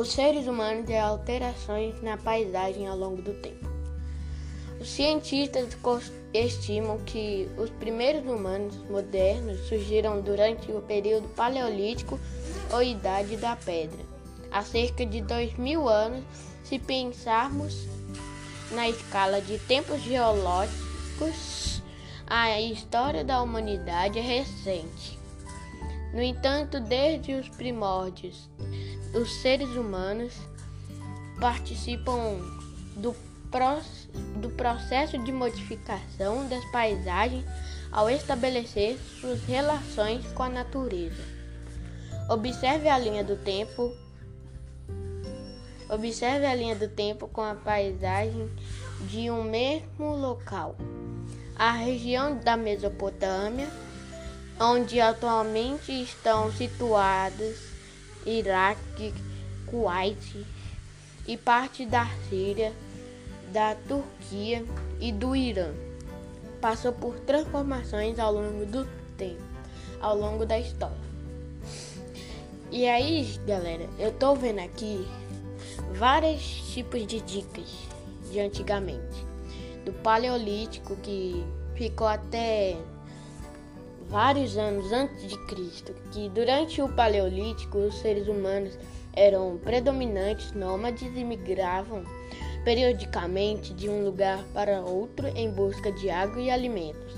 os seres humanos e alterações na paisagem ao longo do tempo. Os cientistas estimam que os primeiros humanos modernos surgiram durante o período paleolítico ou idade da pedra, há cerca de dois mil anos, se pensarmos na escala de tempos geológicos. A história da humanidade é recente. No entanto, desde os primórdios, os seres humanos participam do, do processo de modificação das paisagens ao estabelecer suas relações com a natureza. Observe a linha do tempo. Observe a linha do tempo com a paisagem de um mesmo local. A região da Mesopotâmia onde atualmente estão situados Iraque, Kuwait e parte da Síria, da Turquia e do Irã. Passou por transformações ao longo do tempo, ao longo da história. E aí, galera, eu tô vendo aqui vários tipos de dicas de antigamente. Do Paleolítico que ficou até vários anos antes de Cristo, que durante o Paleolítico os seres humanos eram predominantes nômades e migravam periodicamente de um lugar para outro em busca de água e alimentos.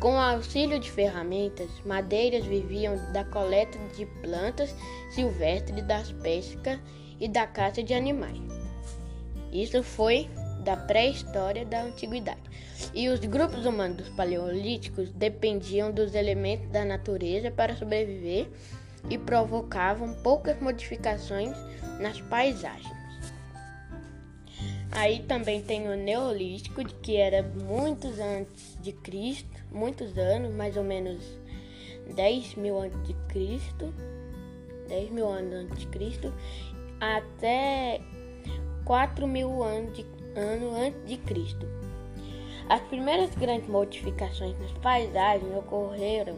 Com o auxílio de ferramentas, madeiras viviam da coleta de plantas silvestres, das pescas e da caça de animais. Isso foi da pré-história da antiguidade. E os grupos humanos paleolíticos dependiam dos elementos da natureza para sobreviver e provocavam poucas modificações nas paisagens. Aí também tem o Neolítico, que era muitos antes de Cristo, muitos anos, mais ou menos 10 mil antes de Cristo, 10 mil anos antes de Cristo, até 4 mil anos de ano antes de Cristo. As primeiras grandes modificações nas paisagens ocorreram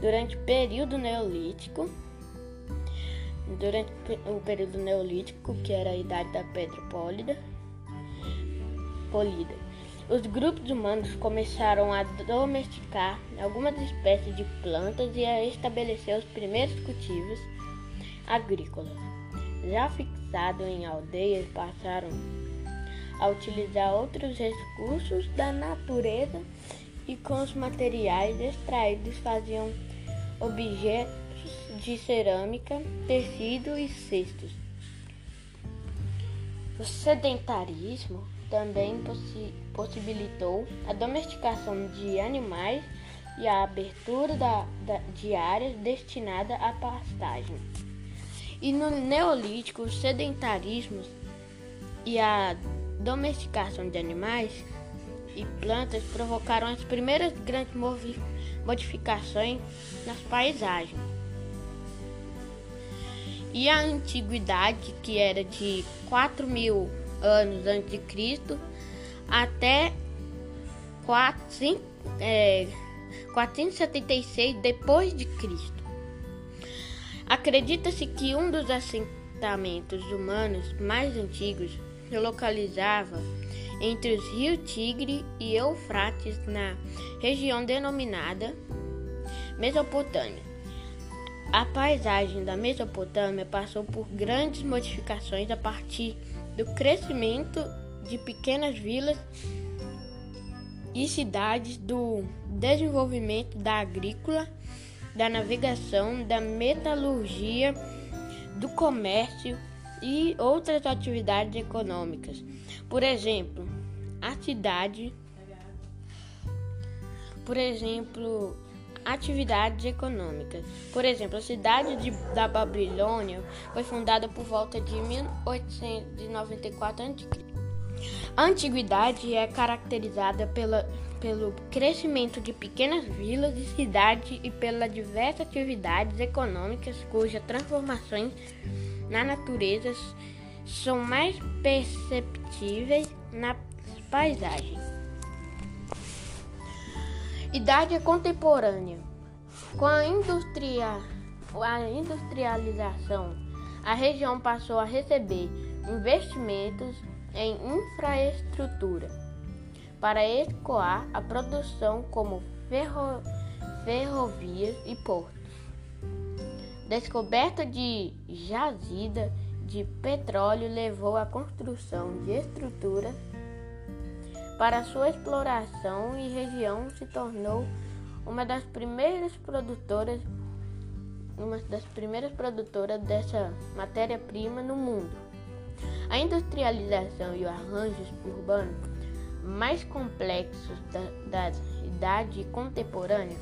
durante o período neolítico, durante o período neolítico, que era a idade da pedra polida, polida. Os grupos humanos começaram a domesticar algumas espécies de plantas e a estabelecer os primeiros cultivos agrícolas. Já fixados em aldeias, passaram a utilizar outros recursos da natureza e com os materiais extraídos faziam objetos de cerâmica, tecido e cestos. O sedentarismo também possi possibilitou a domesticação de animais e a abertura da, da, de áreas destinadas à pastagem. E no Neolítico, o sedentarismo e a domesticação de animais e plantas provocaram as primeiras grandes modificações nas paisagens. E a antiguidade, que era de 4 mil anos antes de Cristo até 4, 5, é, 476 depois de Cristo. Acredita-se que um dos assentamentos humanos mais antigos se localizava entre os rios Tigre e Eufrates na região denominada Mesopotâmia. A paisagem da Mesopotâmia passou por grandes modificações a partir do crescimento de pequenas vilas e cidades, do desenvolvimento da agrícola, da navegação, da metalurgia, do comércio e outras atividades econômicas. Por exemplo, a cidade, por exemplo, atividades econômicas. Por exemplo, a cidade de, da Babilônia foi fundada por volta de 1894 a.C. A antiguidade é caracterizada pela, pelo crescimento de pequenas vilas e cidades e pelas diversas atividades econômicas cujas transformações na natureza são mais perceptíveis na paisagem. Idade contemporânea. Com a, industria, a industrialização, a região passou a receber investimentos em infraestrutura para escoar a produção como ferro, ferrovias e portos. Descoberta de jazida de petróleo levou à construção de estruturas para sua exploração e região se tornou uma das primeiras produtoras uma das primeiras produtoras dessa matéria-prima no mundo. A industrialização e o arranjo urbano mais complexos da, da idade contemporânea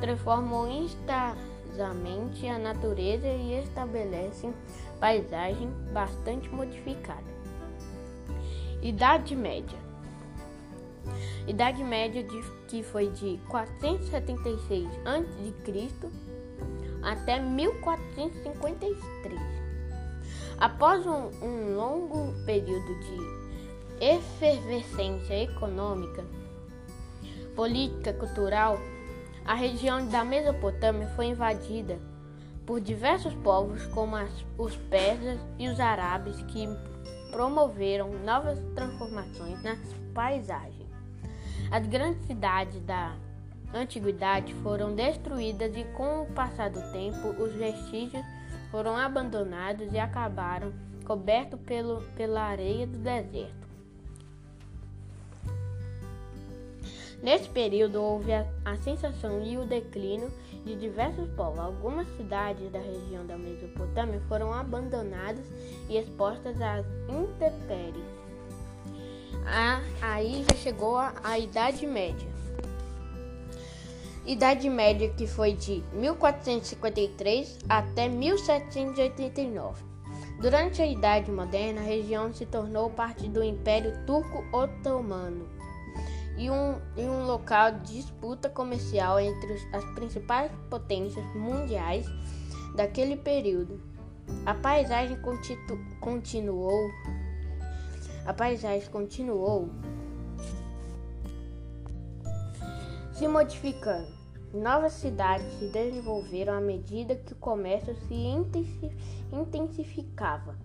transformam instantamente a natureza e estabelecem paisagem bastante modificada. Idade Média Idade Média de, que foi de 476 a.C. até 1453. Após um, um longo período de efervescência econômica, política, cultural, a região da Mesopotâmia foi invadida por diversos povos como as, os persas e os árabes que promoveram novas transformações nas paisagens. As grandes cidades da antiguidade foram destruídas e com o passar do tempo os vestígios foram abandonados e acabaram cobertos pelo, pela areia do deserto. Nesse período houve a, a sensação e o declínio de diversos povos. Algumas cidades da região da Mesopotâmia foram abandonadas e expostas às intempéries. aí já chegou a, a Idade Média. Idade Média que foi de 1453 até 1789. Durante a Idade Moderna, a região se tornou parte do Império Turco-Otomano e um, e um local de disputa comercial entre as principais potências mundiais daquele período. A paisagem continu, continuou a paisagem continuou se modificando. Novas cidades se desenvolveram à medida que o comércio se intensificava.